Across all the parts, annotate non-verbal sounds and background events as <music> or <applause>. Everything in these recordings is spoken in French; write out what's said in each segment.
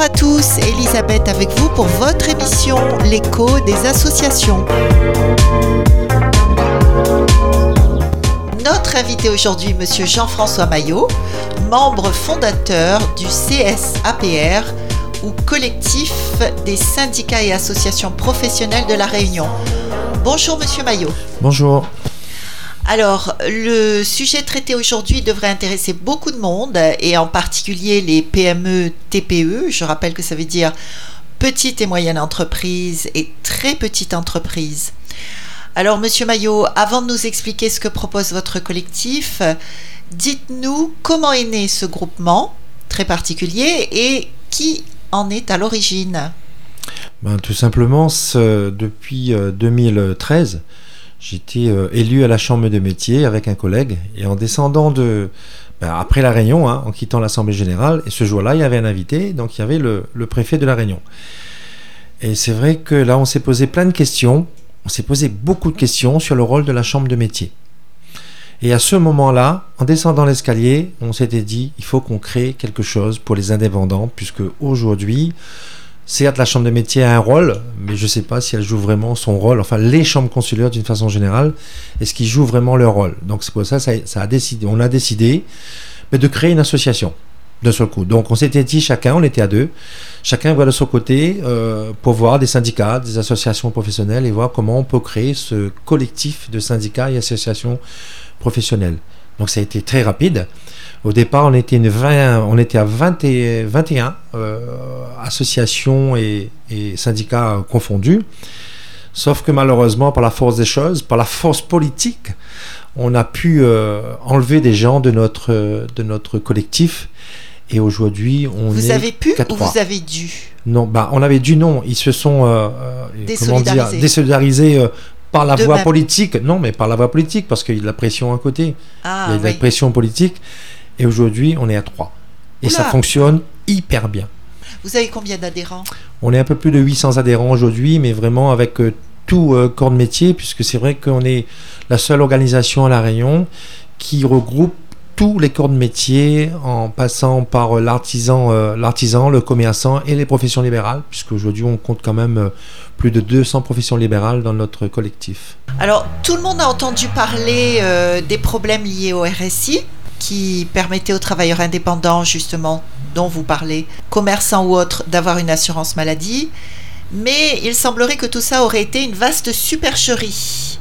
Bonjour à tous, Elisabeth avec vous pour votre émission L'écho des associations. Notre invité aujourd'hui, Monsieur Jean-François Maillot, membre fondateur du CSAPR ou collectif des syndicats et associations professionnelles de la Réunion. Bonjour Monsieur Maillot. Bonjour. Alors, le sujet traité aujourd'hui devrait intéresser beaucoup de monde, et en particulier les PME, TPE. Je rappelle que ça veut dire petites et moyennes entreprises et très petites entreprises. Alors, Monsieur Maillot, avant de nous expliquer ce que propose votre collectif, dites-nous comment est né ce groupement très particulier et qui en est à l'origine? Ben, tout simplement, depuis 2013, euh, J'étais euh, élu à la Chambre de métier avec un collègue et en descendant de. Ben, après la Réunion, hein, en quittant l'Assemblée Générale, et ce jour-là, il y avait un invité, donc il y avait le, préfet de la Réunion. Et c'est vrai que là, on s'est posé plein de questions. On s'est posé beaucoup de questions sur le rôle de la Chambre de métier. Et à ce moment-là, en descendant l'escalier, on s'était dit, il faut qu'on crée quelque chose pour les indépendants, puisque aujourd'hui, Certes, la chambre de métier a un rôle, mais je ne sais pas si elle joue vraiment son rôle. Enfin, les chambres consulaires, d'une façon générale, est-ce qu'ils jouent vraiment leur rôle? Donc, c'est pour ça, ça, a décidé, on a décidé de créer une association d'un seul coup. Donc, on s'était dit chacun, on était à deux, chacun voit de son côté euh, pour voir des syndicats, des associations professionnelles et voir comment on peut créer ce collectif de syndicats et associations professionnelles. Donc, ça a été très rapide. Au départ, on était, une 20, on était à 20 et, 21 euh, associations et, syndicats confondus. Sauf que malheureusement, par la force des choses, par la force politique, on a pu euh, enlever des gens de notre, de notre collectif. Et aujourd'hui, on vous avez pu ou vous avez dû? Non, bah, on avait dû non. Ils se sont euh, désolidarisés, désolidarisés par la voie politique. Non, mais par la voie politique, parce qu'il y a de la pression à côté. Ah, il y a de la pression politique. Et aujourd'hui, on est à 3. Et ça fonctionne hyper bien. Vous avez combien d'adhérents? On est un peu plus de 800 adhérents aujourd'hui, mais vraiment avec euh, tout euh, corps de métier, puisque c'est vrai qu'on est la seule organisation à La Réunion qui regroupe tous les corps de métier en passant par euh, l'artisan, l'artisan, le commerçant et les professions libérales, puisqu'aujourd'hui on compte quand même plus de 200 professions libérales dans notre collectif. Alors tout le monde a entendu parler des problèmes liés au RSI qui permettait aux travailleurs indépendants, justement, dont vous parlez, commerçants ou autres, d'avoir une assurance maladie. Mais il semblerait que tout ça aurait été une vaste supercherie.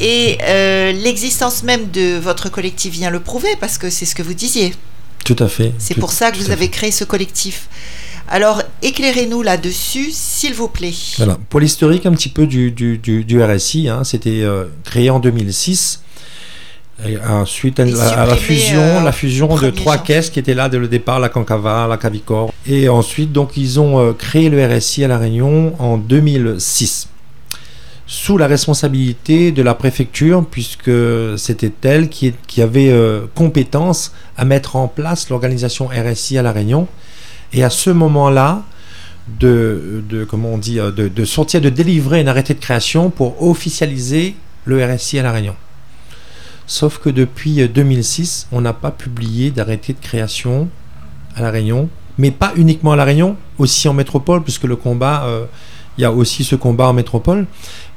Et euh, l'existence même de votre collectif vient le prouver, parce que c'est ce que vous disiez. Tout à fait. C'est pour ça que vous avez créé ce collectif. Alors, éclairez-nous là-dessus, s'il vous plaît. Voilà. Pour l'historique un petit peu du, du, RSI, hein, c'était euh, créé en 2006 ensuite, à, la fusion, euh, la fusion de trois caisses qui étaient là dès le départ, la Cancava, la Cavicor. Et ensuite, donc, ils ont euh, créé le RSI à La Réunion en 2006 sous la responsabilité de la préfecture, puisque c'était elle qui, qui avait euh, compétence à mettre en place l'organisation RSI à La Réunion. Et à ce moment-là, de, comment on dit, de, de sortir, de délivrer un arrêté de création pour officialiser le RSI à La Réunion. Sauf que depuis 2006, euh, on n'a pas publié d'arrêté de création à La Réunion, mais pas uniquement à La Réunion, aussi en métropole, puisque le combat, euh, il y a aussi ce combat en métropole.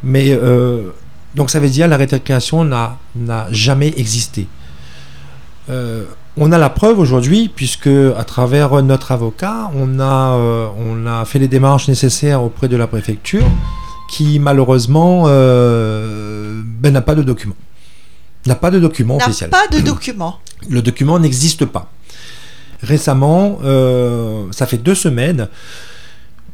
Mais euh, donc ça veut dire l'arrêté de création n'a jamais existé. On a la preuve aujourd'hui, puisque à travers notre avocat, on a, on a fait les démarches nécessaires auprès de la préfecture, qui malheureusement ben, n'a pas de documents n'a pas de document officiel. pas de document. <clears throat> Le document n'existe pas. Récemment, euh, ça fait deux semaines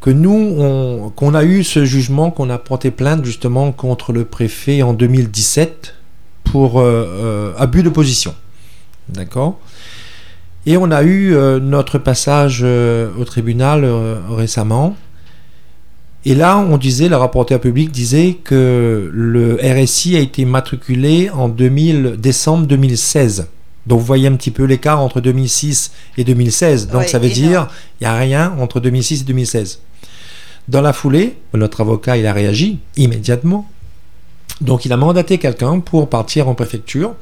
que nous, qu'on a eu ce jugement, qu'on a porté plainte justement contre le préfet en 2017 pour euh, euh, abus de position. D'accord Et on a eu notre passage au tribunal récemment et là, on disait, le rapporteur public disait que le RSI a été matriculé en 2000, décembre 2016. Donc vous voyez un petit peu l'écart entre 2006 et 2016. Donc ça veut dire il n'y a rien entre 2006 et 2016. Dans la foulée, notre avocat il a réagi immédiatement. Donc il a mandaté quelqu'un pour partir en préfecture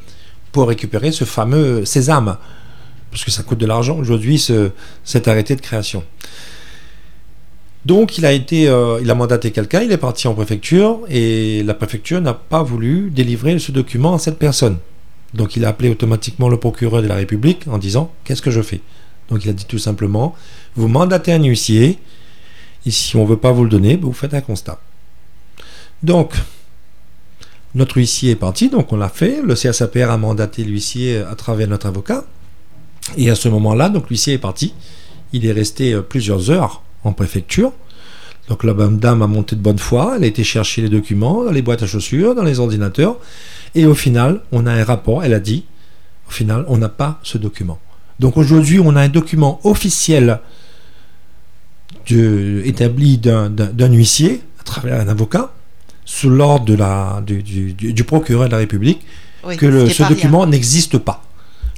pour récupérer ce fameux sésame. Parce que ça coûte de l'argent aujourd'hui ce, cet arrêté de création. Donc il a été, euh, il a mandaté quelqu'un, il est parti en préfecture et la préfecture n'a pas voulu délivrer ce document à cette personne. Donc il a appelé automatiquement le procureur de la République en disant qu'est-ce que je fais? Donc il a dit tout simplement vous mandatez un huissier et si on veut pas vous le donner, ben, vous faites un constat. Donc notre huissier est parti, donc on l'a fait. Le CSAPR a mandaté l'huissier à travers notre avocat. Et à ce moment-là, donc l'huissier est parti. Il est resté euh, plusieurs heures en préfecture. Donc la dame a monté de bonne foi, elle a été chercher les documents dans les boîtes à chaussures, dans les ordinateurs, et au final, on a un rapport, elle a dit, au final, on n'a pas ce document. Donc aujourd'hui, on a un document officiel établi d'un huissier, à travers un avocat, sous l'ordre de la, du, procureur de la République, que ce document n'existe pas.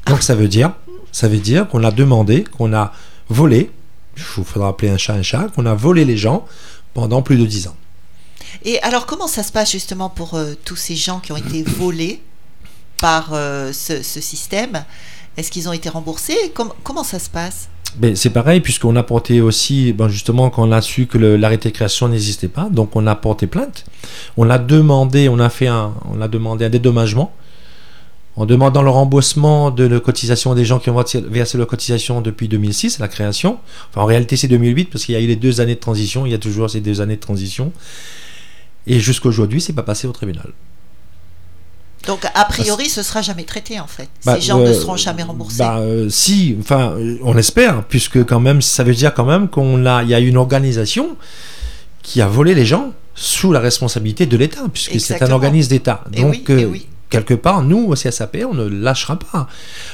Donc ça veut dire, ça veut dire qu'on a demandé, qu'on a volé, il faudra appeler un chat un chat, qu'on a volé les gens pendant plus de dix ans. Et alors, comment ça se passe justement pour euh, tous ces gens qui ont été <coughs> volés par euh, ce, système? Est-ce qu'ils ont été remboursés? Comment ça se passe? C'est pareil, puisqu'on a porté aussi, ben justement, quand on a su que l'arrêté de création n'existait pas, donc on a porté plainte. On a demandé, on a fait un, on a demandé un dédommagement en demandant le remboursement de la cotisation des gens qui ont versé leur cotisation depuis 2006, la création. En réalité, c'est 2008 parce qu'il y a eu les deux années de transition. Il y a toujours ces deux années de transition. Et jusqu'à aujourd'hui, c'est pas passé au tribunal. Donc, a priori, ce sera jamais traité, en fait. Bah, Ces gens ne euh, seront jamais remboursés. Bah, euh, si, enfin, on espère, puisque quand même, ça veut dire quand même qu'on a, il y a une organisation qui a volé les gens sous la responsabilité de l'État, puisque c'est un organisme d'État. Donc, euh, oui, quelque part, nous, au CSAP, on ne lâchera pas.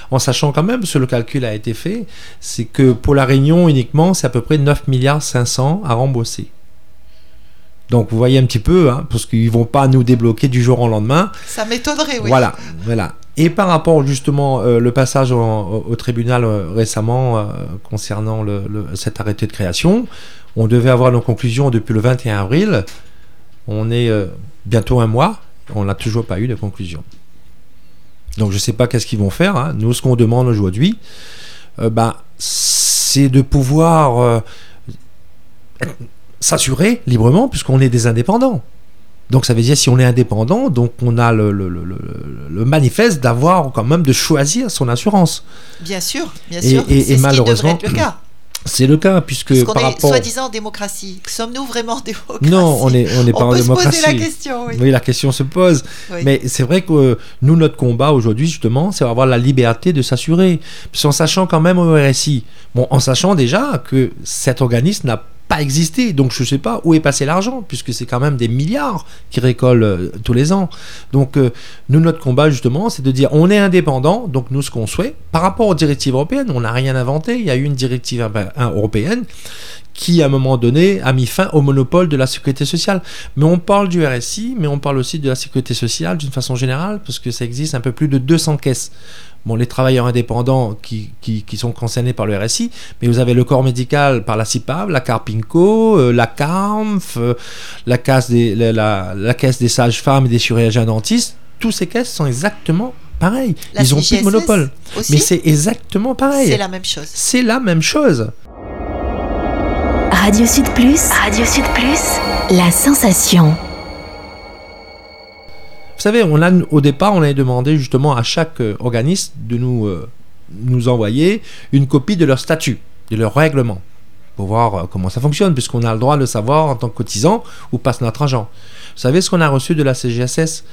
En sachant quand même, que le calcul a été fait, c'est que pour la Réunion uniquement, c'est à peu près 9 milliards 500 à rembourser. Donc vous voyez un petit peu, hein, parce qu'ils ne vont pas nous débloquer du jour au lendemain. Ça m'étonnerait, oui. Voilà, voilà. Et par rapport justement euh, le passage au, tribunal euh, récemment euh, concernant le, cet arrêté de création, on devait avoir nos conclusions depuis le 21 avril. On est bientôt un mois, on n'a toujours pas eu de conclusion. Donc je ne sais pas qu'est-ce qu'ils vont faire. Hein. Nous, ce qu'on demande aujourd'hui, bah, c'est de pouvoir s'assurer librement puisqu'on est des indépendants. Donc ça veut dire si on est indépendant, donc on a le, le, manifeste d'avoir quand même de choisir son assurance. Bien sûr, bien sûr. Et, malheureusement, le cas. C'est le cas, puisque Parce par est rapport... soi-disant en démocratie. Sommes-nous vraiment en <laughs> démocratie? Non, on n'est on est pas en démocratie. Se poser la question, oui. oui. la question se pose. Mais c'est vrai que nous, notre combat aujourd'hui, justement, c'est avoir la liberté de s'assurer. En sachant quand même au RSI, bon, en sachant déjà que cet organisme n'a pas existé. Donc je ne sais pas où est passé l'argent, puisque c'est quand même des milliards qui récoltent euh, tous les ans. Donc euh, nous, notre combat justement, c'est de dire on est indépendant, donc nous, ce qu'on souhaite, par rapport aux directives européennes, on n'a rien inventé. Il y a eu une directive européenne qui, à un moment donné, a mis fin au monopole de la sécurité sociale. Mais on parle du RSI, mais on parle aussi de la sécurité sociale d'une façon générale, parce que ça existe un peu plus de 200 caisses bon, les travailleurs indépendants qui, qui, sont concernés par le RSI, mais vous avez le corps médical par la CIPAV, la CARPINCO, euh, la CARMF, euh, la, caisse des, la, la, caisse des sages-femmes et des chirurgiens dentistes. Tous ces caisses sont exactement pareilles. Ils ont plus de monopole. mais c'est exactement pareil. C'est la même chose. C'est la même chose. Radio Sud Plus, Radio Sud Plus, la sensation. Vous savez, on a, au départ, on avait demandé justement à chaque euh, organisme de nous, euh, nous envoyer une copie de leur statut, de leur règlement, pour voir euh, comment ça fonctionne, puisqu'on a le droit de savoir en tant que cotisant ou passe notre agent. Vous savez ce qu'on a reçu de la CGSS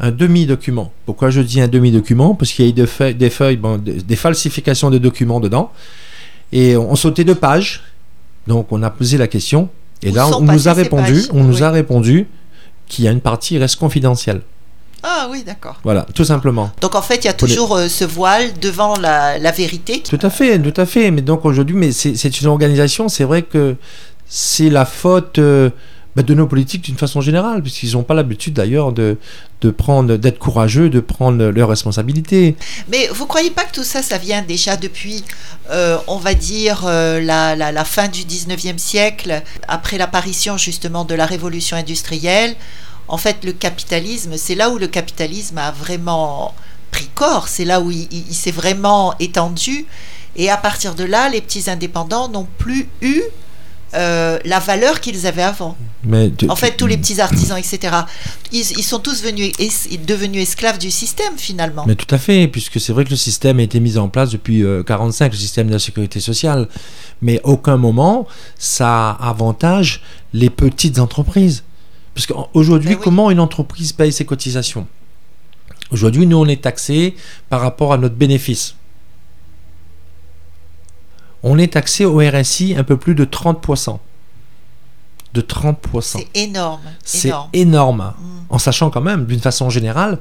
un demi-document. Pourquoi je dis un demi-document? Parce qu'il y a eu des feuilles, des, feuilles des, falsifications de documents dedans. Et on sautait de pages. Donc on a posé la question. Et là, on nous a répondu, on nous a répondu qu'il y a une partie qui reste confidentielle. Ah oui, d'accord. Voilà, tout simplement. Donc en fait, il y a toujours euh, ce voile devant la, vérité. Tout à fait, tout à fait. Mais donc aujourd'hui, mais c'est une organisation, c'est vrai que c'est la faute euh, bah, de nos politiques d'une façon générale, puisqu'ils n'ont pas l'habitude d'ailleurs de, de prendre, d'être courageux, de prendre leurs responsabilités. Mais vous croyez pas que tout ça, ça vient déjà depuis, euh, on va dire, la, la, la, fin du 19e siècle, après l'apparition justement de la révolution industrielle? En fait, le capitalisme, c'est là où le capitalisme a vraiment pris corps, c'est là où il, s'est vraiment étendu. Et à partir de là, les petits indépendants n'ont plus eu euh, la valeur qu'ils avaient avant. Mais tu- En fait, tous les petits artisans, etc., ils, ils sont tous venus, es- devenus esclaves du système finalement. Mais tout à fait, puisque c'est vrai que le système a été mis en place depuis 1945, le système de la sécurité sociale. Mais aucun moment ça avantage les petites entreprises. Parce qu'aujourd'hui, oui. comment une entreprise paye ses cotisations? Aujourd'hui, nous, on est taxé par rapport à notre bénéfice. On est taxé au RSI un peu plus de 30%. De 30%. C'est énorme, C'est énorme. énorme. Mm. En sachant quand même, d'une façon générale,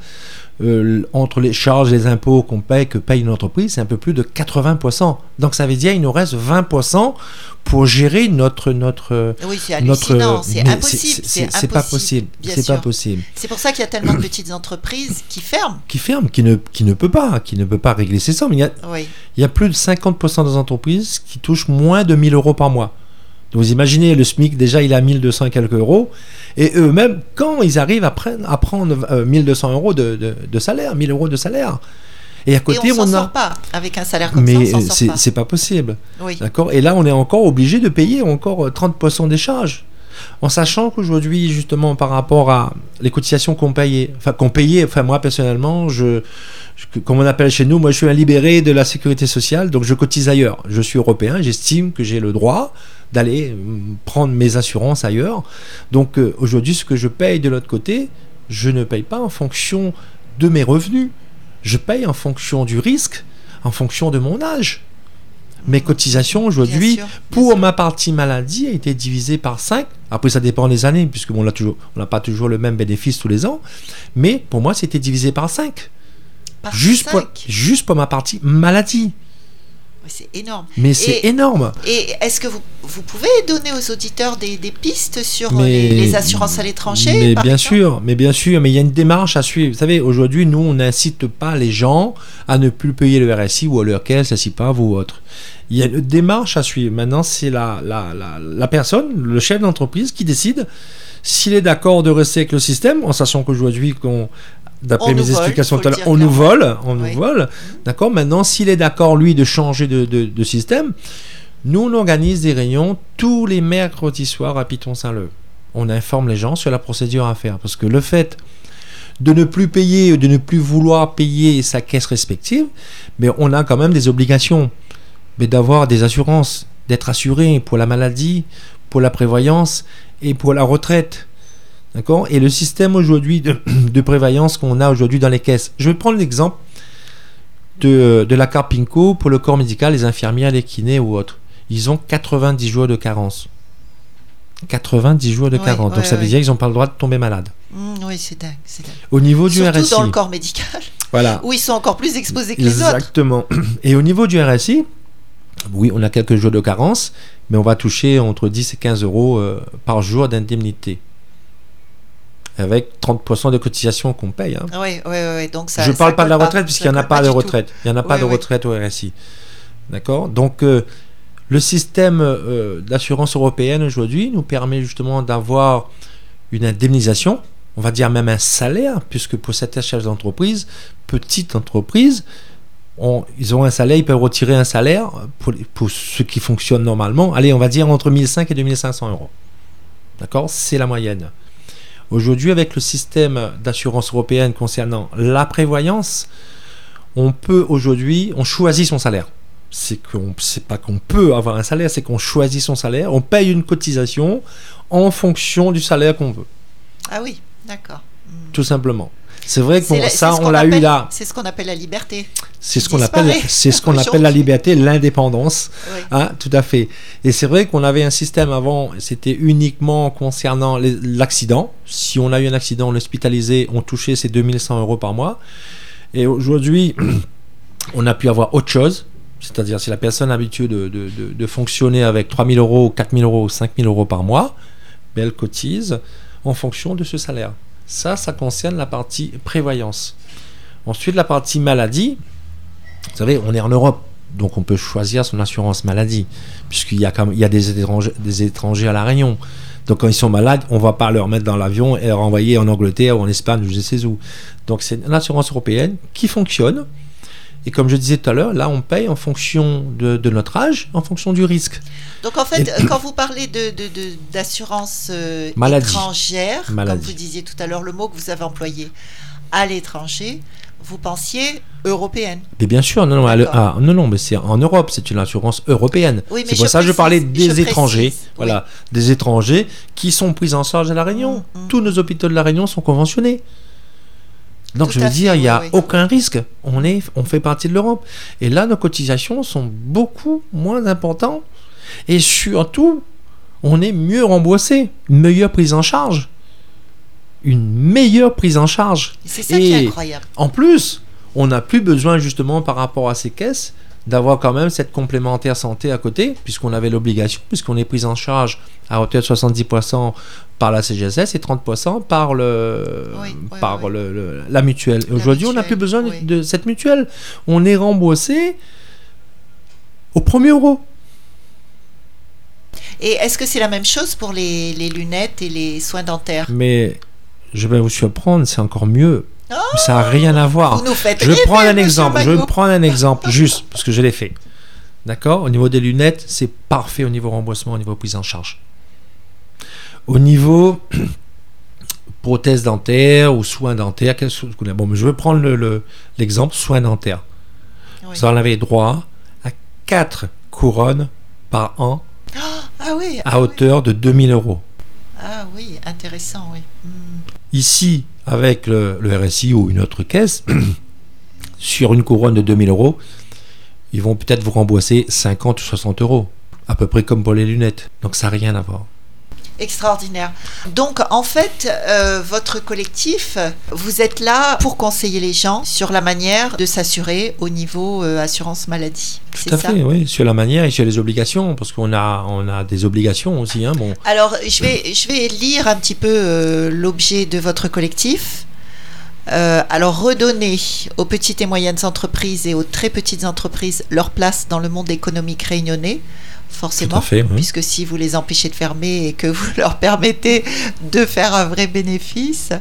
euh, entre les charges et les impôts qu'on paye, que paye une entreprise, c'est un peu plus de 80%. Donc ça veut dire qu'il nous reste 20% pour gérer notre... notre Oui, c'est notre c'est impossible. c'est- pas possible c'est pas possible C'est pour ça qu'il y a tellement de petites entreprises qui ferment. qui ferme qui ne qui ne peut pas qui ne peut pas régler ses sommes il y a, Oui, il y a plus de 50% des entreprises qui touchent moins de 1000 euros par mois vous imaginez le SMIC déjà il à 1200 et quelques euros et eux-mêmes quand ils arrivent à prendre, à prendre euh, 1200 euros de, de, de salaire 1000 euros de salaire et à et côté on on sort a pas. Avec un salaire comme mais ça, s'en c'est pas. possible Oui. D'accord? Et là, on est encore obligé de payer encore euh, 30% des charges. En sachant qu'aujourd'hui, justement, par rapport à les cotisations qu'on payait, enfin, qu'on payait, enfin, moi, personnellement, je, je- comme on appelle chez nous, moi, je suis un libéré de la sécurité sociale, donc je cotise ailleurs. Je suis européen, j'estime que j'ai le droit d'aller euh, prendre mes assurances ailleurs. Donc, euh, aujourd'hui, ce que je paye de l'autre côté, je ne paye pas en fonction de mes revenus. Je paye en fonction du risque, en fonction de mon âge. Mes cotisations aujourd'hui, pour ma partie maladie, a été divisée par 5. Après, ça dépend des années, puisque bon, on n'a pas toujours le même bénéfice tous les ans. Mais pour moi, c'était divisé par 5. Par Juste pour, cinq. juste pour ma partie maladie. C'est énorme. Mais c'est énorme. Et est-ce que vous, vous pouvez donner aux auditeurs des, des pistes sur Mais- les, les assurances à l'étranger Mais bien sûr, mais bien sûr, mais il y a une démarche à suivre. Vous savez, aujourd'hui, nous, on n'incite pas les gens à ne plus payer le RSI ou à leur caisse, la CIPAV ou autre. Il y a une démarche à suivre. Maintenant, c'est la, la, la, la personne, le chef d'entreprise, qui décide s'il est d'accord de rester avec le système, en sachant qu'aujourd'hui, qu'on d'après mes explications tout à l'heure, on nous vole, on Oui. nous vole. D'accord Maintenant, s'il est d'accord, lui, de changer de, de, de système, nous, on organise des réunions tous les mercredis soirs à Piton-Saint-Leu. On informe les gens sur la procédure à faire. Parce que le fait de ne plus payer, de ne plus vouloir payer sa caisse respective, mais on a quand même des obligations. Mais d'avoir des assurances, d'être assuré pour la maladie, pour la prévoyance et pour la retraite. D'accord? Et le système aujourd'hui de, <clears throat> de prévoyance qu'on a aujourd'hui dans les caisses. Je vais prendre l'exemple de, de la carte PINCO pour le corps médical, les infirmières, les kinés ou autres. Ils ont 90 jours de carence. 90 jours de carence. Donc ça veut ouais. dire qu'ils n'ont pas le droit de tomber malade. Mmh, oui, c'est dingue. Au niveau du Surtout RSI. dans le corps médical, Voilà. où ils sont encore plus exposés que les autres. Exactement. <clears throat> Et au niveau du RSI, oui, on a quelques jours de carence, mais on va toucher entre 10 et 15 euros euh, par jour d'indemnité. Avec 30% de cotisation qu'on paye. hein. Oui, oui, oui. Donc ça, Je ne parle pas de la retraite, puisqu'il n'y en a pas de retraite. Il n'y en a pas de retraite au RSI. D'accord? Donc, euh, le système euh, d'assurance européenne aujourd'hui nous permet justement d'avoir une indemnisation, on va dire même un salaire, puisque pour certains chefs d'entreprise, petites entreprises, on- ils ont un salaire, ils peuvent retirer un salaire pour, pour ceux qui fonctionnent normalement. Allez, on va dire entre 1500 et 2500 euros. D'accord? C'est la moyenne. Aujourd'hui, avec le système d'assurance européenne concernant la prévoyance, on peut aujourd'hui, on choisit son salaire. C'est qu'on, c'est pas qu'on peut avoir un salaire, c'est qu'on choisit son salaire. On paye une cotisation en fonction du salaire qu'on veut, Ah oui, d'accord. Mmh. tout simplement. C'est vrai que bon, la- ça, on l'a eu là. C'est ce qu'on appelle la liberté. C'est ce qu'on appelle, c'est ce qu'on appelle la liberté, l'indépendance. Oui. Hein, tout à fait. Et c'est vrai qu'on avait un système avant, c'était uniquement concernant l'accident. Si on a eu un accident, on l'hospitalisait, on touchait ces 2100 euros par mois. Et aujourd'hui, <clears throat> on a pu avoir autre chose. C'est-à-dire, si la personne a l'habitude de, de- de- de fonctionner avec 3000 euros, 4000 euros, 5000 euros par mois, ben, elle cotise en fonction de ce salaire. Ça, ça concerne la partie prévoyance. Ensuite, la partie maladie, vous savez, on est en Europe, donc on peut choisir son assurance maladie, puisqu'il y a, comme, il y a des, étrangers, à La Réunion. Donc quand ils sont malades, on ne va pas leur mettre dans l'avion et leur envoyer en Angleterre ou en Espagne ou je sais où. Donc c'est une assurance européenne qui fonctionne Et comme je disais tout à l'heure, là, on paye en fonction de, de notre âge, en fonction du risque. Donc en fait, Et- quand vous parlez de, de- de- d'assurance euh, Maladie. étrangère, comme vous disiez tout à l'heure, le mot que vous avez employé, à l'étranger, vous pensiez européenne. Mais bien sûr, non, non, ah, non, non, mais c'est en Europe, c'est une assurance européenne. Oui, c'est pour ça que je parlais je des étrangers, précise, voilà, des étrangers qui sont pris en charge à la Réunion. Mm, mm. Tous nos hôpitaux de la Réunion sont conventionnés. Donc Tout je veux dire, il n'y a oui, aucun risque. On est, on fait partie de l'Europe. Et là, nos cotisations sont beaucoup moins importantes. Et surtout, on est mieux remboursé, une meilleure prise en charge, une meilleure prise en charge. C'est ça qui est incroyable. En plus, on n'a plus besoin justement par rapport à ces caisses d'avoir quand même cette complémentaire santé à côté, puisqu'on avait l'obligation, puisqu'on est pris en charge à hauteur de 70% par la CGSS et 30% par, le, Oui, par oui. le- le- la mutuelle. Aujourd'hui, on n'a plus besoin oui. de cette mutuelle. On est remboursé au premier euro. Et est-ce que c'est la même chose pour les, les lunettes et les soins dentaires? Mais je vais vous surprendre, c'est encore mieux. Oh ça n'a rien à voir. Je prendre un exemple. Je prendre un exemple juste parce que je l'ai fait. D'accord? Au niveau des lunettes, c'est parfait au niveau remboursement, au niveau prise en charge. Au niveau <clears throat> prothèse dentaire ou soins dentaires, bon, mais je vais prendre le- le- l'exemple soins dentaires. Oui. Vous en avez droit à 4 couronnes par an Ah oui, ah à oui. hauteur de 2000 euros. Ah oui, intéressant, oui. Ici, avec le, le RSI ou une autre caisse, <clears throat> sur une couronne de 2000 euros, ils vont peut-être vous rembourser 50 ou 60 euros. À peu près comme pour les lunettes. Donc ça n'a rien à voir. Extraordinaire. Donc, en fait, euh, votre collectif, vous êtes là pour conseiller les gens sur la manière de s'assurer au niveau euh, assurance maladie. Tout à ça fait, oui. Sur la manière et sur les obligations, parce qu'on a, on a des obligations aussi. Hein, bon. Alors, je vais, je vais lire un petit peu euh, l'objet de votre collectif. Euh, alors, redonner aux petites et moyennes entreprises et aux très petites entreprises leur place dans le monde économique réunionnais, forcément. Fait, oui. puisque si vous les empêchez de fermer et que vous leur permettez de faire un vrai bénéfice,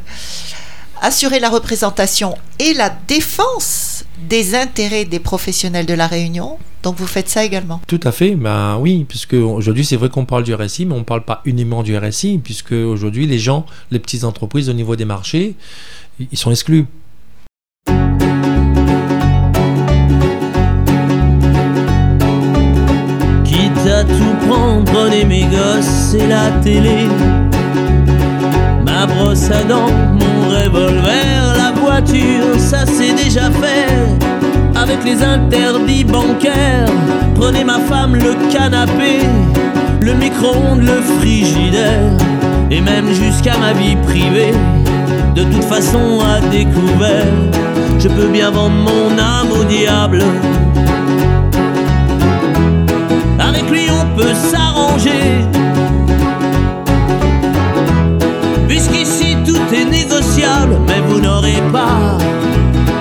assurer la représentation et la défense des intérêts des professionnels de la Réunion. Donc vous faites ça également. Tout à fait, ben oui, puisque aujourd'hui c'est vrai qu'on parle du RSI, mais on ne parle pas uniquement du RSI, puisque aujourd'hui les gens, les petites entreprises au niveau des marchés, ils sont exclus. À tout prendre, prenez mes gosses et la télé. Ma brosse à dents, mon revolver, la voiture, ça c'est déjà fait. Avec les interdits bancaires, prenez ma femme, le canapé, le micro-ondes, le frigidaire, et même jusqu'à ma vie privée. De toute façon, à découvert, je peux bien vendre mon âme au diable. Peut s'arranger. Puisqu'ici tout est négociable Mais vous n'aurez pas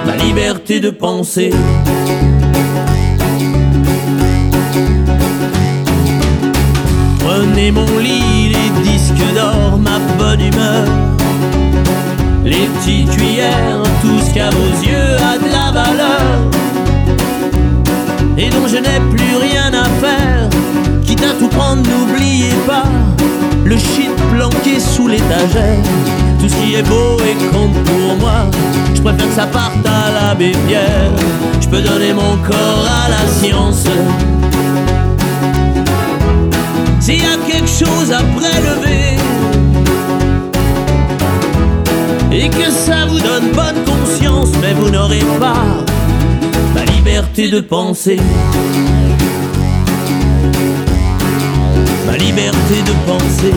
ma liberté de penser. Prenez mon lit, les disques d'or, ma bonne humeur. Les petites cuillères, tout ce qu'à vos yeux a de la valeur. Et dont je n'ai plus rien à faire. Quitte à tout prendre, n'oubliez pas le shit planqué sous l'étagère. Tout ce qui est beau et compte pour moi, je préfère que ça parte à l'abbé Pierre. Je peux donner mon corps à la science. S'il y a quelque chose à prélever et que ça vous donne bonne conscience, mais vous n'aurez pas ma liberté de penser. Liberté de penser.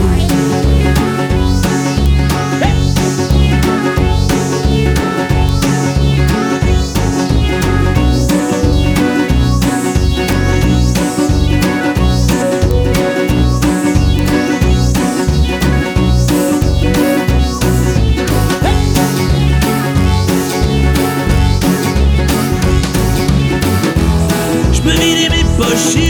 Je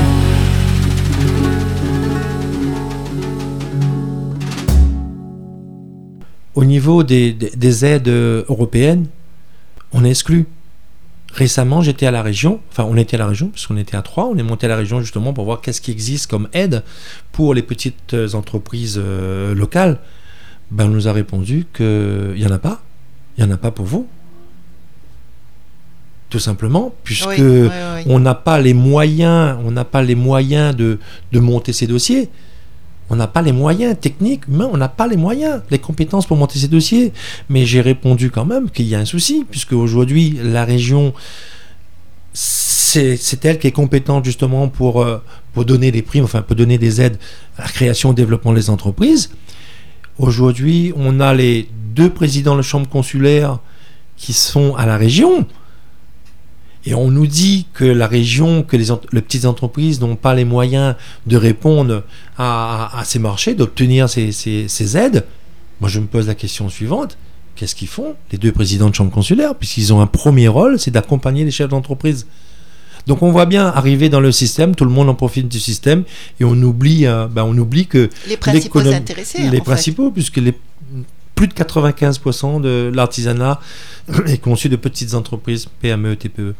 Au niveau des, des- des aides euh, européennes, on est exclu. Récemment, j'étais à la région, enfin on était à la région, puisqu'on était à Troyes, on est monté à la région justement pour voir qu'est-ce qui existe comme aide pour les petites euh, entreprises euh, locales. Ben, on nous a répondu qu'il n'y en a pas. Il n'y en a pas pour vous. Tout simplement, puisque Oui, oui, oui. on n'a pas les moyens, on n'a pas les moyens de, de monter ces dossiers. On n'a pas les moyens techniques, mais on n'a pas les moyens, les compétences pour monter ces dossiers. Mais j'ai répondu quand même qu'il y a un souci, puisque aujourd'hui, la région, c'est elle qui est compétente justement pour, euh, pour donner des primes, enfin pour donner des aides à la création et au développement des entreprises. Aujourd'hui, on a les deux présidents de chambre consulaire qui sont à la région. Et on nous dit que la région, que les, petites entreprises n'ont pas les moyens de répondre à, à- à ces marchés, d'obtenir ces, ces- ces aides. Moi, je me pose la question suivante. Qu'est-ce qu'ils font, les deux présidents de chambre consulaire? Puisqu'ils ont un premier rôle, c'est d'accompagner les chefs d'entreprise. Donc on voit bien arriver dans le système, tout le monde en profite du système, et on oublie, euh, ben, on oublie que Les principaux intéressés. les en fait. principaux, puisque les, plus de 95% de l'artisanat est conçu de petites entreprises, PME, TPE.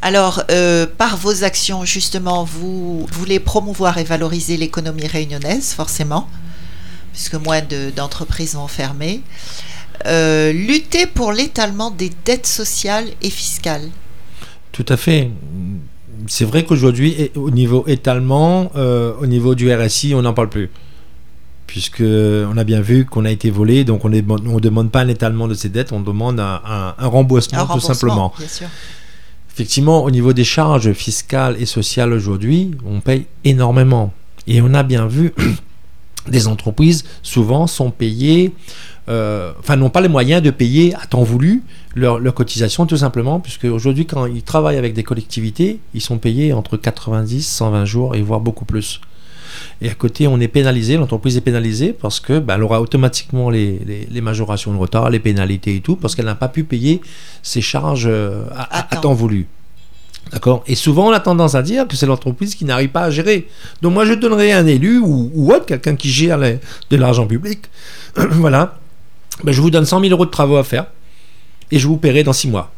Alors, euh, par vos actions, justement, vous voulez promouvoir et valoriser l'économie réunionnaise, forcément, puisque moins de- d'entreprises vont fermer. Euh, lutter pour l'étalement des dettes sociales et fiscales. Tout à fait. C'est vrai qu'aujourd'hui, au niveau étalement, euh, au niveau du RSI, on n'en parle plus. Puisque on a bien vu qu'on a été volé, donc on ne demande pas un étalement de ses dettes, on demande un, un- un remboursement Un tout simplement. Bien sûr. Effectivement, au niveau des charges fiscales et sociales aujourd'hui, on paye énormément. Et on a bien vu <clears throat> des entreprises souvent sont payées, euh, enfin n'ont pas les moyens de payer à temps voulu leur, leur cotisation tout simplement, puisque aujourd'hui quand ils travaillent avec des collectivités, ils sont payés entre 90, 120 jours et voire beaucoup plus. Et à côté, on est pénalisé, l'entreprise est pénalisée parce que elle aura automatiquement les, les- les majorations de retard, les pénalités et tout, parce qu'elle n'a pas pu payer ses charges euh, à, à- À à temps. voulu. D'accord? Et souvent, on a tendance à dire que c'est l'entreprise qui n'arrive pas à gérer. Donc, moi, je donnerais un élu ou, ou autre, quelqu'un qui gère les- de l'argent public. <clears throat> voilà. Ben, je vous donne 100 000 euros de travaux à faire et je vous paierai dans 6 mois.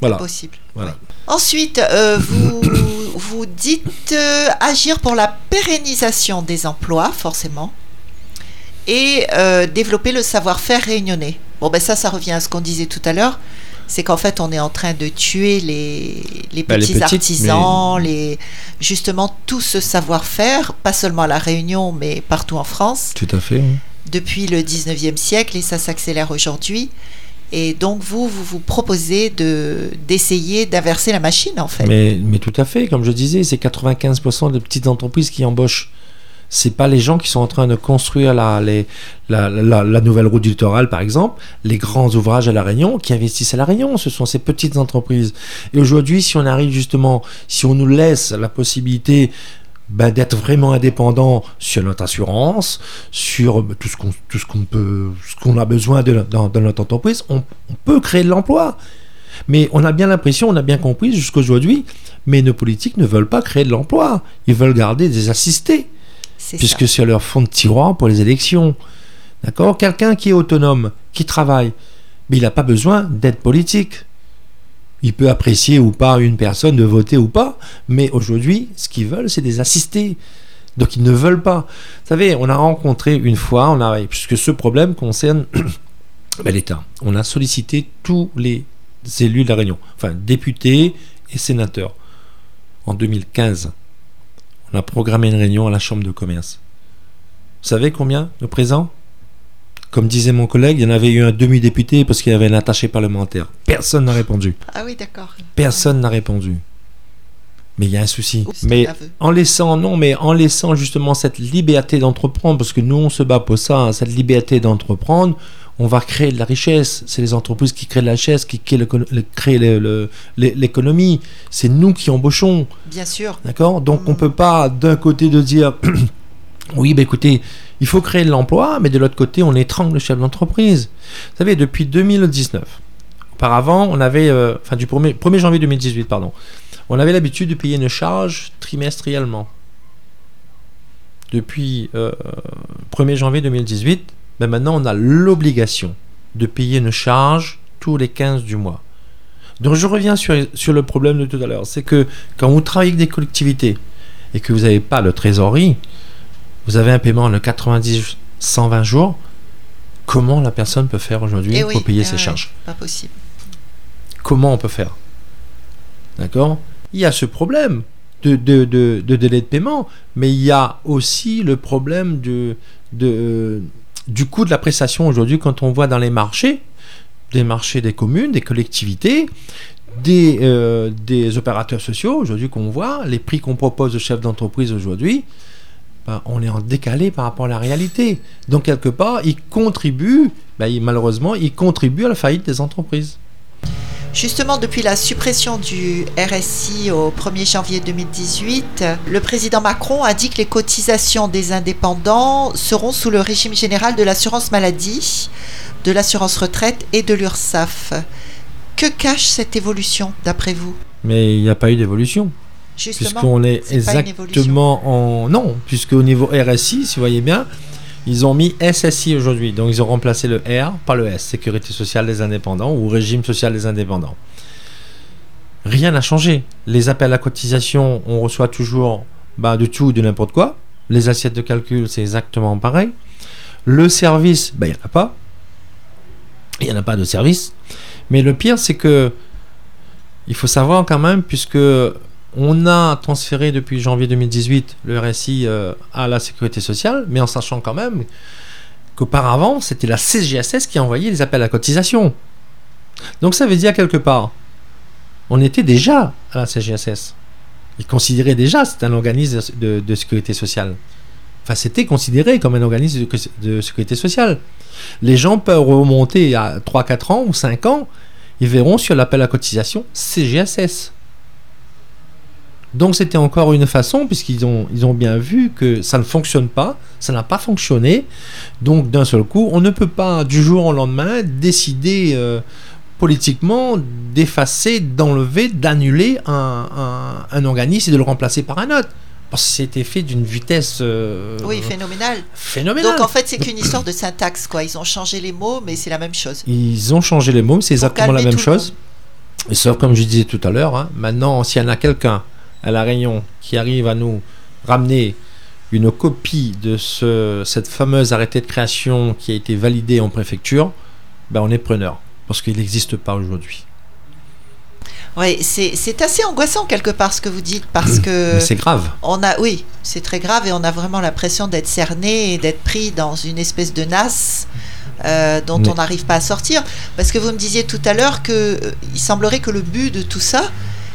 Voilà. Possible. Voilà. Ensuite, euh, vous, vous dites euh, agir pour la pérennisation des emplois, forcément, et euh, développer le savoir-faire réunionnais. Bon, ben ça, ça revient à ce qu'on disait tout à l'heure. C'est qu'en fait, on est en train de tuer les, les les petits petites, artisans, les, justement tout ce savoir-faire, pas seulement à La Réunion, mais partout en France, Tout à fait. depuis le 19e siècle, et ça s'accélère aujourd'hui. Et donc, vous, vous vous proposez de, d'essayer d'inverser la machine, en fait. Mais, tout à fait, comme je disais, c'est 95% de petites entreprises qui embauchent. C'est pas les gens qui sont en train de construire la, la- la nouvelle route du littoral, par exemple, les grands ouvrages à La Réunion, qui investissent à La Réunion. Ce sont ces petites entreprises. Et aujourd'hui, si on arrive justement, si on nous laisse la possibilité ben, d'être vraiment indépendant sur notre assurance, sur ben, tout ce qu'on tout ce qu'on peut, ce qu'on a besoin de, dans, dans notre entreprise, on, on peut créer de l'emploi. Mais on a bien l'impression, on a bien compris jusqu'aujourd'hui, mais nos politiques ne veulent pas créer de l'emploi. Ils veulent garder des assistés, puisque c'est leur fond de tiroir pour les élections. D'accord? Quelqu'un qui est autonome, qui travaille, mais il n'a pas besoin d'aide politique. Il peut apprécier ou pas une personne de voter ou pas, mais aujourd'hui, ce qu'ils veulent, c'est des assistés. Donc ils ne veulent pas. Vous savez, on a rencontré une fois, on a, puisque ce problème concerne <clears throat> ben, l'État, on a sollicité tous les élus de la Réunion, enfin députés et sénateurs. En 2015, on a programmé une réunion à la Chambre de commerce. Vous savez combien de présents? Comme disait mon collègue, il y en avait eu un demi-député parce qu'il y avait un attaché parlementaire. Personne n'a répondu. Ah oui, d'accord. Personne n'a répondu. Mais il y a un souci. Oups, mais en laissant, non, mais en laissant justement cette liberté d'entreprendre, parce que nous on se bat pour ça, hein, cette liberté d'entreprendre, on va créer de la richesse. C'est les entreprises qui créent de la richesse, qui créent l'économie. C'est nous qui embauchons. Bien sûr. D'accord? Donc on Mhm. peut pas d'un côté de dire <clears throat> oui, bah écoutez, il faut créer de l'emploi, mais de l'autre côté, on étrangle le chef d'entreprise. Vous savez, depuis 2019, auparavant, on avait, euh, enfin du 1er, 1er janvier 2018, pardon, on avait l'habitude de payer une charge trimestriellement. Depuis euh, 1er janvier 2018, ben maintenant on a l'obligation de payer une charge tous les 15 du mois. Donc je reviens sur, sur le problème de tout à l'heure, c'est que quand vous travaillez avec des collectivités et que vous n'avez pas de trésorerie, vous avez un paiement de 90, 120 jours, comment la personne peut faire aujourd'hui Eh oui, pour payer eh ses ouais, charges? Pas possible. Comment on peut faire? D'accord? Il y a ce problème de, de, de- de délai de paiement, mais il y a aussi le problème de, de, euh, du coût de la prestation aujourd'hui quand on voit dans les marchés, des marchés des communes, des collectivités, des, euh, des opérateurs sociaux aujourd'hui qu'on voit, les prix qu'on propose aux chefs d'entreprise aujourd'hui, ben, on est en décalé par rapport à la réalité. Donc quelque part, ils contribuent, ben, malheureusement, ils contribuent à la faillite des entreprises. Justement, depuis la suppression du RSI au 1er janvier 2018, le président Macron a dit que les cotisations des indépendants seront sous le régime général de l'assurance maladie, de l'assurance retraite et de l'URSSAF. Que cache cette évolution, d'après vous? Mais il n'y a pas eu d'évolution. Justement, Puisqu'on est, c'est exactement en. Non, puisque au niveau RSI, si vous voyez bien, ils ont mis SSI aujourd'hui. Donc ils ont remplacé le R par le S, Sécurité sociale des indépendants ou Régime social des indépendants. Rien n'a changé. Les appels à cotisation, on reçoit toujours bah, de tout, de n'importe quoi. Les assiettes de calcul, c'est exactement pareil. Le service, bah, il n'y en a pas. Il n'y en a pas de service. Mais le pire, c'est que il faut savoir quand même, puisque on a transféré depuis janvier 2018 le RSI euh, à la sécurité sociale, mais en sachant quand même qu'auparavant, c'était la CGSS qui envoyait les appels à cotisation. Donc ça veut dire quelque part, on était déjà à la CGSS. Ils considéraient déjà c'était un organisme de, de sécurité sociale. Enfin, c'était considéré comme un organisme de, de sécurité sociale. Les gens peuvent remonter à 3-4 ans ou 5 ans, ils verront sur l'appel à cotisation CGSS. Donc c'était encore une façon, puisqu'ils ont, ils ont bien vu que ça ne fonctionne pas, ça n'a pas fonctionné. Donc d'un seul coup, on ne peut pas du jour au lendemain décider euh, politiquement d'effacer, d'enlever, d'annuler un, un- un organisme et de le remplacer par un autre. Parce que c'était fait d'une vitesse euh, Oui, phénoménal. phénoménale. Donc en fait, c'est qu'une histoire de syntaxe, quoi. Ils ont changé les mots, mais c'est la même chose. Ils ont changé les mots, c'est Pour exactement la même chose. Sauf comme je disais tout à l'heure, hein, maintenant, s'il y en a quelqu'un à La Réunion qui arrive à nous ramener une copie de ce, cette fameuse arrêté de création qui a été validée en préfecture, ben on est preneur. Parce qu'il n'existe pas aujourd'hui. Oui, c'est assez angoissant quelque part ce que vous dites, parce que c'est grave. on a, oui, c'est très grave et on a vraiment l'impression d'être cerné et d'être pris dans une espèce de nasse euh, dont on n'arrive pas à sortir. Parce que vous me disiez tout à l'heure que euh, semblerait que le but de tout ça,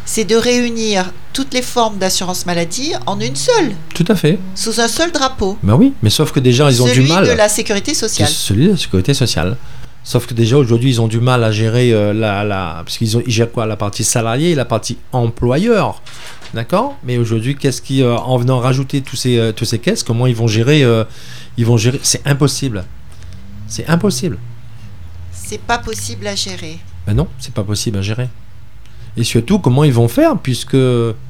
c'est de réunir toutes les formes d'assurance maladie en une seule, Tout à fait. sous un seul drapeau. Ben oui, mais sauf que déjà, ils ont celui du mal. de la sécurité sociale. Celui de la sécurité sociale. Sauf que déjà aujourd'hui, ils ont du mal à gérer euh, la, la. Parce qu'ils ils gèrent quoi? La partie salarié et la partie employeur. D'accord? Mais aujourd'hui, qu'est-ce qui. euh, en venant rajouter tous ces, euh, tous ces caisses, comment ils vont gérer Ils vont gérer? C'est impossible. C'est impossible. C'est pas possible à gérer. Ben non, c'est pas possible à gérer. Et surtout, comment ils vont faire Puisque,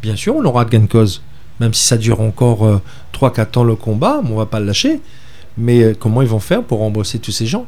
bien sûr, on aura gain de cause. Même si ça dure encore euh, 3-4 ans le combat, on va pas le lâcher. Mais euh, comment ils vont faire pour rembourser tous ces gens?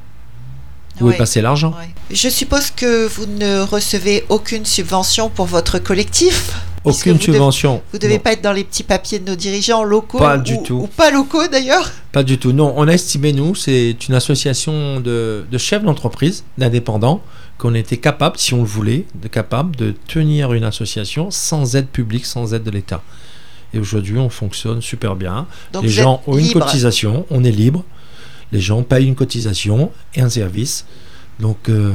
Où Ouais. est passé l'argent? Ouais. Je suppose que vous ne recevez aucune subvention pour votre collectif. Aucune devez- subvention. Vous devez Non, pas être dans les petits papiers de nos dirigeants locaux Pas ou, du tout. ou pas locaux d'ailleurs. Pas du tout. Non, on a estimé, nous, c'est une association de, de chefs d'entreprise, d'indépendants, qu'on était capable, si on le voulait, de capable de tenir une association sans aide publique, sans aide de l'État. Et aujourd'hui, on fonctionne super bien. Donc les gens ont une cotisation, on est libre. Les gens payent une cotisation et un service. Donc, euh,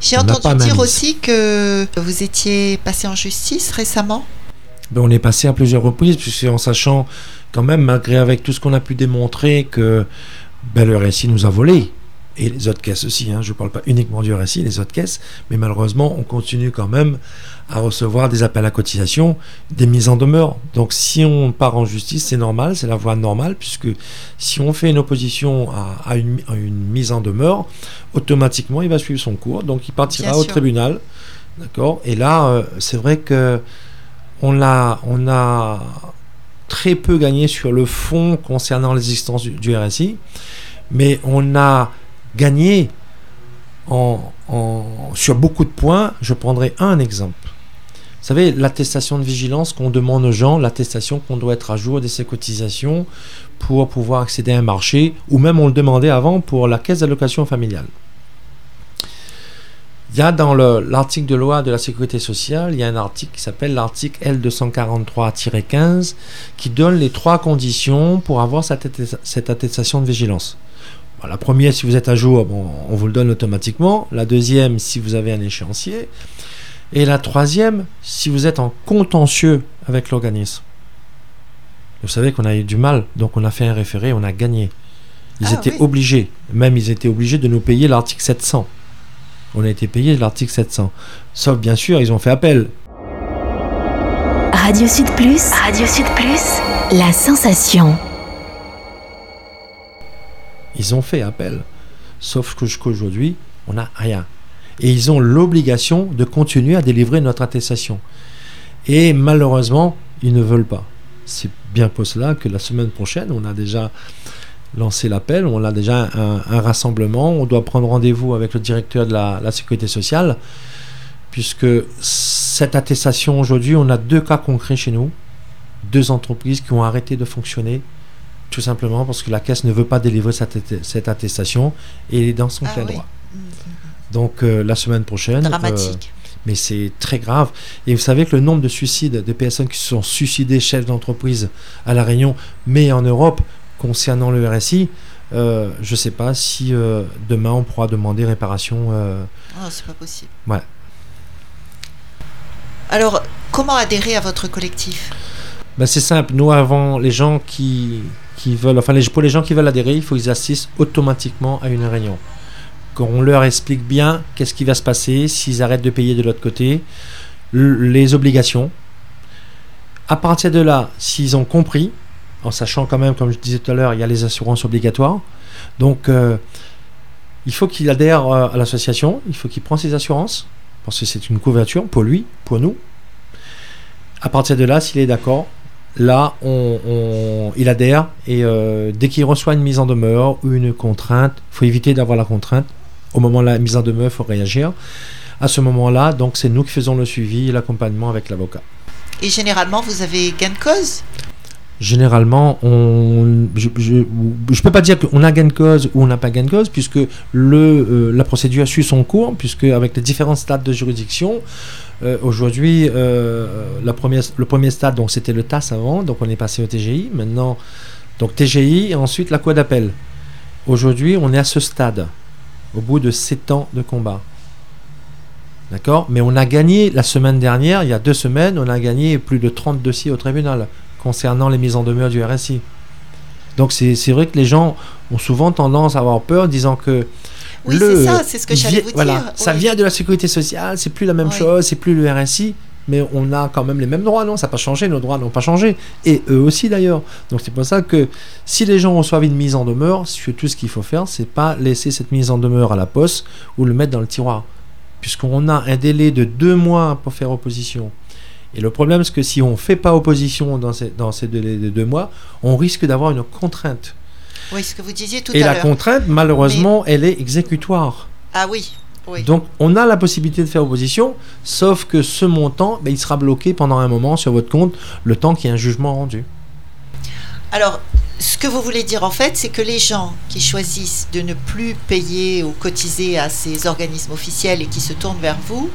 J'ai entendu dire aussi que vous étiez passé en justice récemment. ben, on est passé à plusieurs reprises, puisque en sachant quand même, malgré avec tout ce qu'on a pu démontrer, que ben, le RSI nous a volé. Et les autres caisses aussi, hein. je ne parle pas uniquement du RSI, les autres caisses, mais malheureusement, on continue quand même à recevoir des appels à cotisation, des mises en demeure. Donc si on part en justice, c'est normal, c'est la voie normale, puisque si on fait une opposition à, à une, à une mise en demeure, automatiquement, il va suivre son cours, donc il partira au tribunal. D'accord? Et là, euh, c'est vrai que on a, on a très peu gagné sur le fond concernant l'existence du, du RSI, mais on a en- sur beaucoup de points. Je prendrai un exemple. Vous savez, l'attestation de vigilance qu'on demande aux gens, l'attestation qu'on doit être à jour de ses cotisations pour pouvoir accéder à un marché, ou même on le demandait avant pour la caisse d'allocation familiale. Il y a dans le- l'article de loi de la sécurité sociale, il y a un article qui s'appelle l'article L243-15 qui donne les trois conditions pour avoir cette attestation de vigilance. Bon, la première, si vous êtes à jour, bon, on vous le donne automatiquement. La deuxième, si vous avez un échéancier. Et la troisième, si vous êtes en contentieux avec l'organisme. Vous savez qu'on a eu du mal, donc on a fait un référé, on a gagné. Ils Ah, étaient oui. obligés, même ils étaient obligés de nous payer l'article 700. On a été payé l'article 700. Sauf bien sûr, ils ont fait appel. Radio Sud Plus, Radio Sud Plus, la sensation. Ils ont fait appel. Sauf que jusqu'à aujourd'hui, on n'a rien. Et ils ont l'obligation de continuer à délivrer notre attestation. Et malheureusement, ils ne veulent pas. C'est bien pour cela que la semaine prochaine, on a déjà lancé l'appel, on a déjà un, rassemblement, on doit prendre rendez-vous avec le directeur de la sécurité sociale, puisque cette attestation aujourd'hui, on a deux cas concrets chez nous, deux entreprises qui ont arrêté de fonctionner tout simplement parce que la caisse ne veut pas délivrer cette, atte- cette attestation et il est dans son Ah plein oui. droit. Donc euh, la semaine prochaine, euh, Dramatique. mais c'est très grave. Et vous savez que le nombre de suicides de personnes qui se sont suicidées chefs d'entreprise à La Réunion, mais en Europe, concernant le RSI, euh, je ne sais pas si demain on pourra demander réparation. euh, Oh, c'est pas possible. Ouais. Alors, comment adhérer à votre collectif? Ben, c'est simple. Nous, avant, les gens qui, pour les gens qui veulent adhérer, il faut qu'ils assistent automatiquement à une réunion. Qu'on leur explique bien qu'est-ce qui va se passer s'ils arrêtent de payer de l'autre côté, les obligations. À partir de là, s'ils ont compris, en sachant quand même, comme je disais tout à l'heure, il y a les assurances obligatoires. Donc, euh, il faut qu'il adhère euh, à l'association, il faut qu'il prenne ses assurances, parce que c'est une couverture pour lui, pour nous. À partir de là, s'il est d'accord, là, on, on- il adhère et euh, dès qu'il reçoit une mise en demeure ou une contrainte, il faut éviter d'avoir la contrainte. Au moment de la mise en demeure, il faut réagir. À ce moment-là, donc, c'est nous qui faisons le suivi et l'accompagnement avec l'avocat. Et généralement, vous avez gain de cause? Généralement, on, je ne peux pas dire qu'on a gain de cause ou on n'a pas gain de cause, puisque le, euh, la procédure suit son cours, puisque avec les différents stades de juridiction, euh, aujourd'hui, euh, le premier stade, donc c'était le TAS avant, donc on est passé au TGI. Maintenant, donc TGI et ensuite la Cour d'appel. Aujourd'hui, on est à ce stade, au bout de 7 ans de combat. D'accord? Mais on a gagné la semaine dernière, il y a deux semaines, on a gagné plus de 30 dossiers au tribunal concernant les mises en demeure du RSI. Donc c'est vrai que les gens ont souvent tendance à avoir peur, disant que Oui, c'est ça, c'est ce que j'allais vous voilà, dire. ça oui. vient de la sécurité sociale, c'est plus la même Oui. chose, c'est plus le RSI, mais on a quand même les mêmes droits, non? Ça n'a pas changé, nos droits n'ont pas changé, et eux aussi d'ailleurs. Donc c'est pour ça que si les gens reçoivent une mise en demeure, surtout ce qu'il faut faire, c'est pas laisser cette mise en demeure à la poste ou le mettre dans le tiroir, puisqu'on a un délai de deux mois pour faire opposition. Et le problème, c'est que si on ne fait pas opposition dans ces, dans ces délais de deux mois, on risque d'avoir une contrainte. Oui, ce que vous disiez tout Et à la l'heure. contrainte, malheureusement, elle est exécutoire. Ah oui, oui. Donc, on a la possibilité de faire opposition, sauf que ce montant, ben, il sera bloqué pendant un moment sur votre compte, le temps qu'il y ait un jugement rendu. Alors, ce que vous voulez dire en fait, c'est que les gens qui choisissent de ne plus payer ou cotiser à ces organismes officiels et qui se tournent vers vous,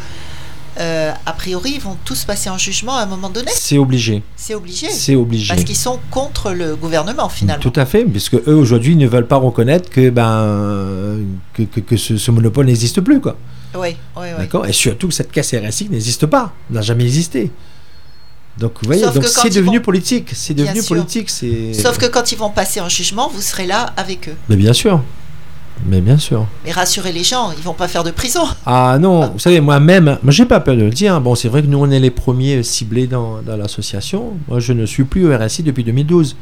euh, a priori, ils vont tous passer en jugement à un moment donné. C'est obligé. C'est obligé. C'est obligé. Parce qu'ils sont contre le gouvernement finalement. Tout à fait, puisque eux aujourd'hui ne veulent pas reconnaître que ben que, que- que ce, ce monopole n'existe plus quoi. Oui, oui, oui. D'accord Et surtout que cette caisse RSI n'existe pas, n'a jamais existé. Donc vous voyez, donc c'est devenu vont- politique, c'est devenu politique, c'est. Sauf que quand ils vont passer en jugement, vous serez là avec eux. Mais bien sûr, mais bien sûr. Mais rassurez les gens, ils vont pas faire de prison. Ah non, vous savez, moi-même, moi j'ai pas peur de le dire. Bon, c'est vrai que nous on est les premiers ciblés dans, dans l'association. Moi je ne suis plus au RSI depuis 2012.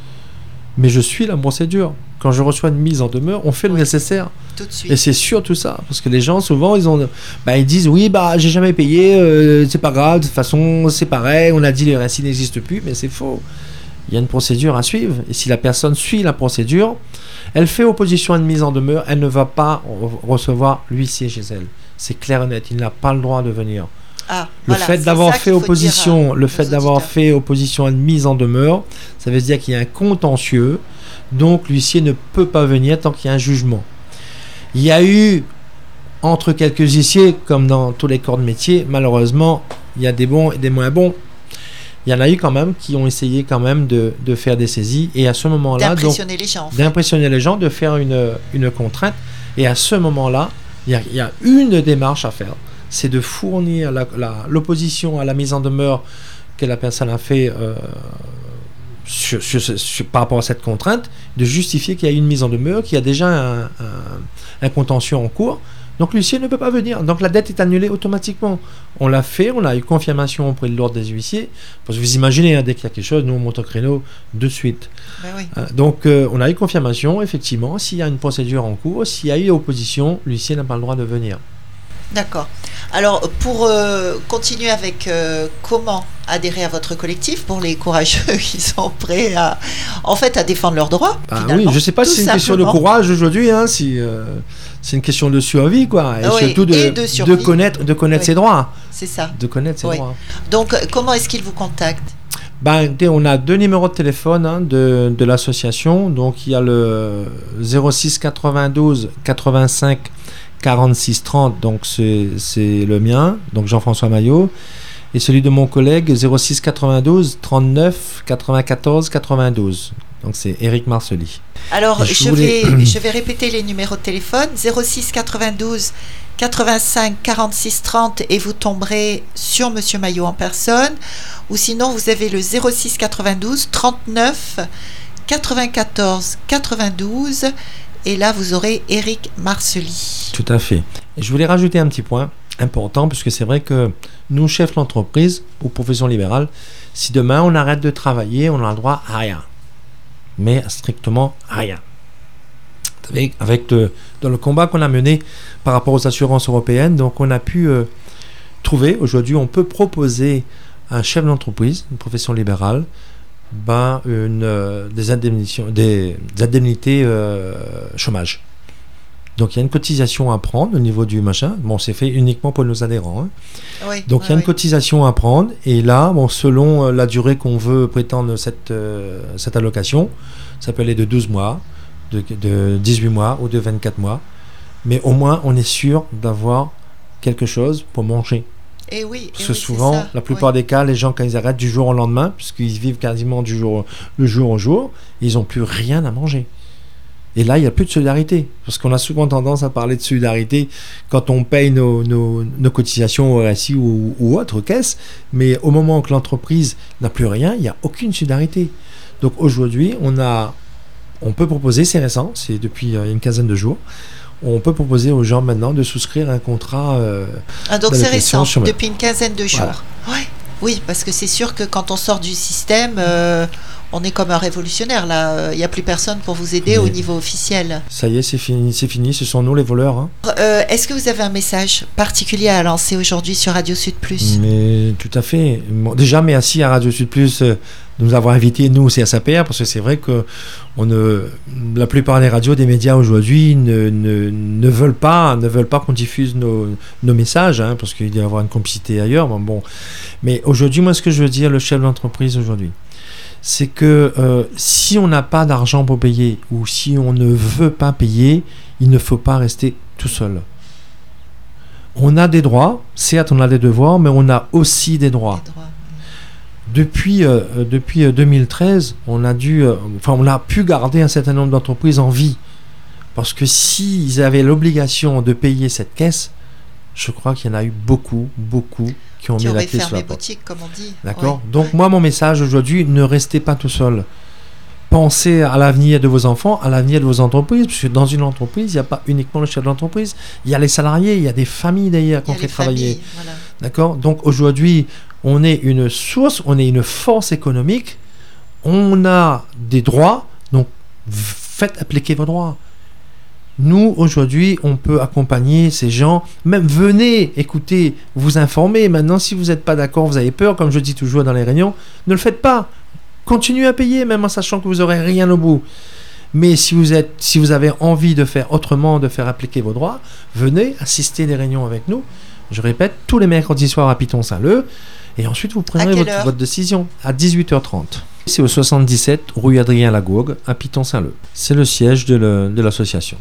Mais je suis la procédure. Quand je reçois une mise en demeure, on fait le nécessaire. Tout de Et suite. c'est surtout ça, parce que les gens souvent ils ont, bah, ils disent oui bah j'ai jamais payé, euh, c'est pas grave, de toute façon c'est pareil, on a dit le RSI n'existe plus, mais c'est faux. Il y a une procédure à suivre, et si la personne suit la procédure, elle fait opposition à une mise en demeure, elle ne va pas re- recevoir l'huissier chez elle. C'est clair et net, il n'a pas le droit de venir. Ah, Le voilà, fait d'avoir fait opposition, le fait d'avoir fait opposition à une mise en demeure, ça veut dire qu'il y a un contentieux, donc l'huissier ne peut pas venir tant qu'il y a un jugement. Il y a eu entre quelques huissiers, comme dans tous les corps de métier, malheureusement, il y a des bons et des moins bons. Il y en a eu quand même qui ont essayé quand même de, de faire des saisies, et à ce moment-là, D'impressionner les gens. en fait. d'impressionner les gens, de faire une, une contrainte. Et à ce moment-là, il y a, il y a une démarche à faire. C'est de fournir l'opposition à la mise en demeure que la personne a fait euh, sur- sur ce- sur- par rapport à cette contrainte, de justifier qu'il y a eu une mise en demeure, qu'il y a déjà un, un- un contentieux en cours. Donc l'huissier ne peut pas venir. Donc la dette est annulée automatiquement. On l'a fait, on a eu confirmation auprès de l'ordre des huissiers. Parce que vous imaginez, hein, dès qu'il y a quelque chose, nous on monte au créneau de suite. Ben oui. Euh, Donc, euh, on a eu confirmation, effectivement. S'il y a une procédure en cours, s'il y a eu opposition, l'huissier n'a pas le droit de venir. D'accord. Alors, pour euh, continuer avec euh, comment adhérer à votre collectif, pour les courageux <laughs> qui sont prêts à, en fait, à défendre leurs droits. Ah oui, je ne sais pas si c'est une question de courage aujourd'hui, hein, si euh, c'est une question de survie, quoi. Et oui, surtout de, et de connaître, de connaître Oui. ses droits. C'est ça. De connaître ses Oui. droits. Donc, comment est-ce qu'ils vous contactent? Ben, on a deux numéros de téléphone hein, de, de l'association. Donc, il y a le 06 92 85 46 30. Donc, c'est c'est le mien, donc Jean-François Maillot. Et celui de mon collègue 06 92 39 94 92. Donc, c'est Eric Marcely. Alors, Je je, voulais- vais, je vais répéter les numéros de téléphone 06 92 85 46 30 et vous tomberez sur Monsieur Maillot en personne. Ou sinon, vous avez le 06 92 39 94 92 et là, vous aurez Eric Marcely. Tout à fait. Et je voulais rajouter un petit point important, puisque c'est vrai que nous, chefs d'entreprise ou profession libérale, si demain on arrête de travailler, on a le droit à rien. Mais strictement rien. Avec dans le combat qu'on a mené par rapport aux assurances européennes, donc on a pu euh, trouver, aujourd'hui, on peut proposer à un chef d'entreprise, une profession libérale, ben, une, euh, des, indemnisations- des, des indemnités euh, chômage. Donc il y a une cotisation à prendre au niveau du machin. Bon, c'est fait uniquement pour nos adhérents. hein. Oui, Donc il y a oui, une cotisation à prendre. Et là, bon, selon euh, la durée qu'on veut prétendre cette, euh, cette allocation, ça peut aller de 12 mois, de, de 18 mois ou de 24 mois. Mais au moins, on est sûr d'avoir quelque chose pour manger. Et oui, Parce eh que oui, souvent, la plupart des cas, les gens, quand ils arrêtent du jour au lendemain, puisqu'ils vivent quasiment du jour, le jour au jour, ils n'ont plus rien à manger. Et là, il n'y a plus de solidarité. Parce qu'on a souvent tendance à parler de solidarité quand on paye nos, nos- nos cotisations au RSI ou, ou autre caisse. Mais au moment où l'entreprise n'a plus rien, il n'y a aucune solidarité. Donc aujourd'hui, on, a, on peut proposer, c'est récent, c'est depuis euh, une quinzaine de jours, on peut proposer aux gens maintenant de souscrire un contrat. euh, Ah, donc c'est récent, sur- depuis une quinzaine de jours. Voilà. Ouais. Oui, parce que c'est sûr que quand on sort du système, euh, On est comme un révolutionnaire là. Il n'y a plus personne pour vous aider au niveau officiel. Ça y est, c'est fini, c'est fini. Ce sont nous les voleurs. hein. Euh, Est-ce que vous avez un message particulier à lancer aujourd'hui sur Radio Sud Plus? Mais tout à fait. Bon, déjà, merci à Radio Sud Plus nous avoir invités, nous aussi à SAPR, parce que c'est vrai que on la plupart des radios, des médias aujourd'hui ne, ne, ne veulent pas, ne veulent pas qu'on diffuse nos, nos messages, hein, parce qu'il doit y avoir une complicité ailleurs. Bon, bon. Mais aujourd'hui, moi, ce que je veux dire, le chef d'entreprise aujourd'hui, c'est que euh, si on n'a pas d'argent pour payer ou si on ne veut pas payer, il ne faut pas rester tout seul. On a des droits, certes on a des devoirs, mais on a aussi des droits. Depuis, euh, euh, depuis euh, 2013, on a dû, euh, enfin, on a pu garder un certain nombre d'entreprises en vie. Parce que s'ils avaient l'obligation de payer cette caisse, je crois qu'il y en a eu beaucoup, beaucoup qui ont Qui mis la clé sur la porte. boutique, comme on dit. D'accord? Ouais. Donc, moi, mon message aujourd'hui, ne restez pas tout seul. Pensez à l'avenir de vos enfants, à l'avenir de vos entreprises, parce que dans une entreprise, il n'y a pas uniquement le chef d'entreprise, il y a les salariés, il y a des familles d'ailleurs qu'on fait travailler. voilà. D'accord? Donc aujourd'hui, on est une source, on est une force économique, on a des droits, donc faites appliquer vos droits. Nous, aujourd'hui, on peut accompagner ces gens, même venez, écoutez, vous informer. Maintenant, si vous n'êtes pas d'accord, vous avez peur, comme je dis toujours dans les réunions, ne le faites pas. Continuez à payer, même en sachant que vous n'aurez rien au bout. Mais si vous, êtes, si vous avez envie de faire autrement, de faire appliquer vos droits, venez assister des réunions avec nous. Je répète, tous les mercredis soirs à Piton-Saint-Leu. Et ensuite, vous prendrez votre, décision à 18h30. C'est au 77 rue Adrien Lagourgue à Piton-Saint-Leu. C'est le siège de l'association.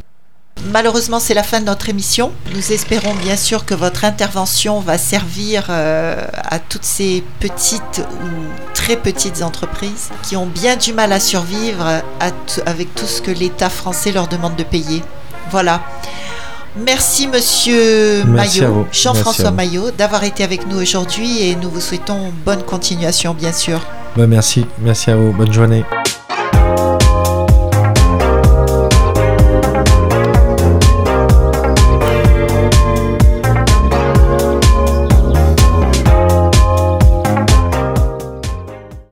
Malheureusement, c'est la fin de notre émission. Nous espérons bien sûr que votre intervention va servir euh, à toutes ces petites ou très petites entreprises qui ont bien du mal à survivre à avec tout ce que l'État français leur demande de payer. Voilà. Merci Monsieur Maillot, Jean-François. Maillot, d'avoir été avec nous aujourd'hui et nous vous souhaitons bonne continuation bien sûr. Ben, merci, merci à vous. Bonne journée.